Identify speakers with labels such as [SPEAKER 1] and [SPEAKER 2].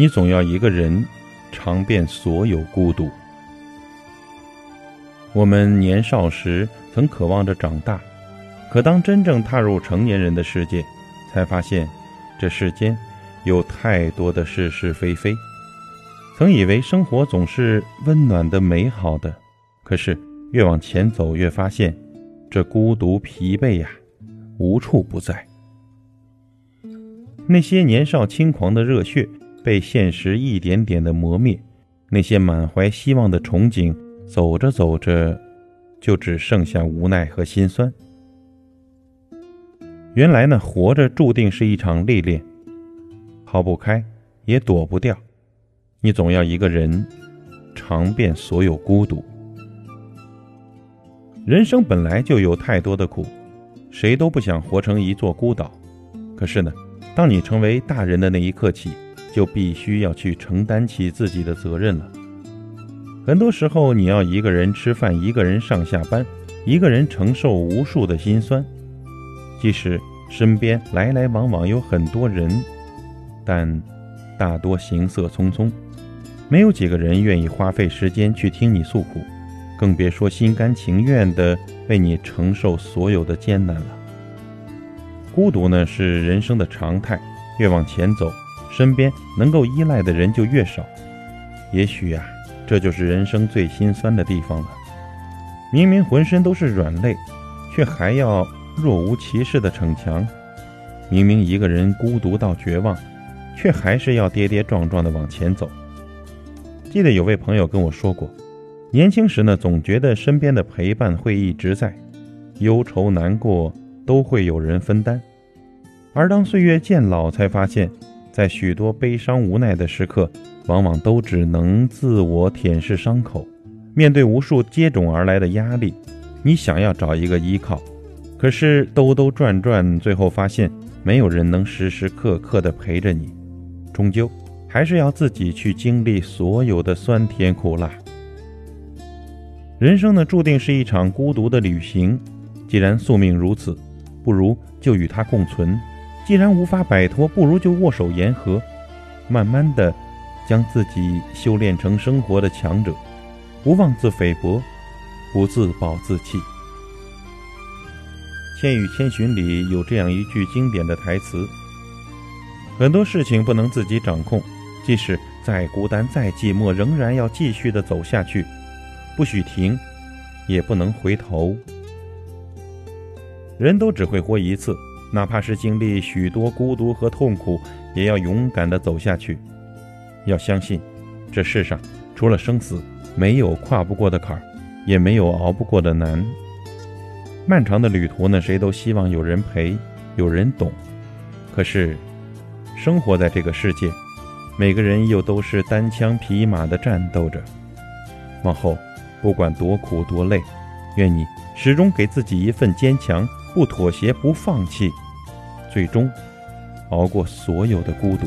[SPEAKER 1] 你总要一个人尝遍所有孤独。我们年少时曾渴望着长大，可当真正踏入成年人的世界，才发现这世间有太多的是是非非。曾以为生活总是温暖的、美好的，可是越往前走，越发现这孤独、疲惫呀，无处不在。那些年少轻狂的热血被现实一点点的磨灭，那些满怀希望的憧憬。走着走着，就只剩下无奈和心酸。原来呢，活着注定是一场历练，逃不开，也躲不掉。你总要一个人尝遍所有孤独。人生本来就有太多的苦，谁都不想活成一座孤岛。可是呢，当你成为大人的那一刻起，就必须要去承担起自己的责任了。很多时候，你要一个人吃饭，一个人上下班，一个人承受无数的辛酸。即使身边来来往往有很多人，但大多行色匆匆，没有几个人愿意花费时间去听你诉苦，更别说心甘情愿地为你承受所有的艰难了。孤独呢，是人生的常态，越往前走，身边能够依赖的人就越少。也许呀。这就是人生最心酸的地方了。明明浑身都是软肋，却还要若无其事的逞强；明明一个人孤独到绝望，却还是要跌跌撞撞的往前走。记得有位朋友跟我说过，年轻时呢，总觉得身边的陪伴会一直在，忧愁难过都会有人分担；而当岁月渐老，才发现，在许多悲伤无奈的时刻。往往都只能自我舔舐伤口，面对无数接踵而来的压力，你想要找一个依靠，可是兜兜转转，最后发现没有人能时时刻刻的陪着你，终究还是要自己去经历所有的酸甜苦辣。人生呢，注定是一场孤独的旅行。既然宿命如此，不如就与它共存；既然无法摆脱，不如就握手言和，慢慢的。将自己修炼成生活的强者，不妄自菲薄，不自暴自弃。《千与千寻》里有这样一句经典的台词：“很多事情不能自己掌控，即使再孤单、再寂寞，仍然要继续的走下去，不许停，也不能回头。人都只会活一次，哪怕是经历许多孤独和痛苦，也要勇敢的走下去。”要相信，这世上除了生死，没有跨不过的坎儿，也没有熬不过的难。漫长的旅途呢，谁都希望有人陪，有人懂。可是，生活在这个世界，每个人又都是单枪匹马的战斗着。往后，不管多苦多累，愿你始终给自己一份坚强，不妥协，不放弃，最终熬过所有的孤独。